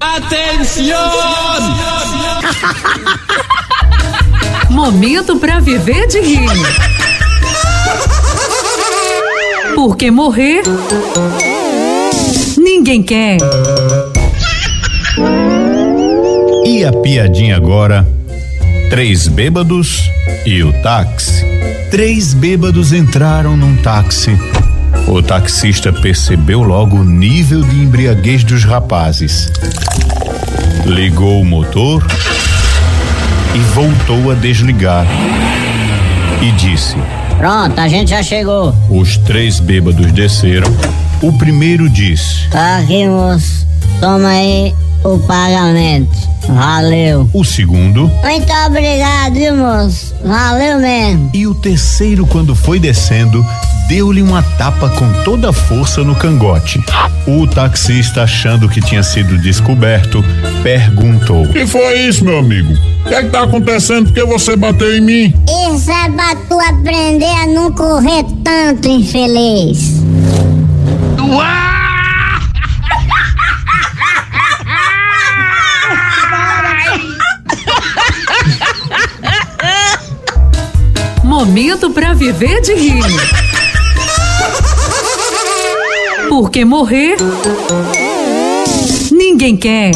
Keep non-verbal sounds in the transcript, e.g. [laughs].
Atenção! [laughs] Momento para viver de rir. Porque morrer ninguém quer. E a piadinha agora? Três bêbados e o táxi. Três bêbados entraram num táxi. O taxista percebeu logo o nível de embriaguez dos rapazes. Ligou o motor e voltou a desligar. E disse: Pronto, a gente já chegou. Os três bêbados desceram. O primeiro disse: Tá aqui, moço. Toma aí o pagamento. Valeu. O segundo. Muito obrigado, viu, moço? Valeu mesmo. E o terceiro, quando foi descendo, deu-lhe uma tapa com toda a força no cangote. O taxista, achando que tinha sido descoberto, perguntou: Que foi isso, meu amigo? O que é que tá acontecendo? Por que você bateu em mim? Isso é pra tu aprender a não correr tanto, infeliz. Momento para viver de rir. Porque morrer ninguém quer.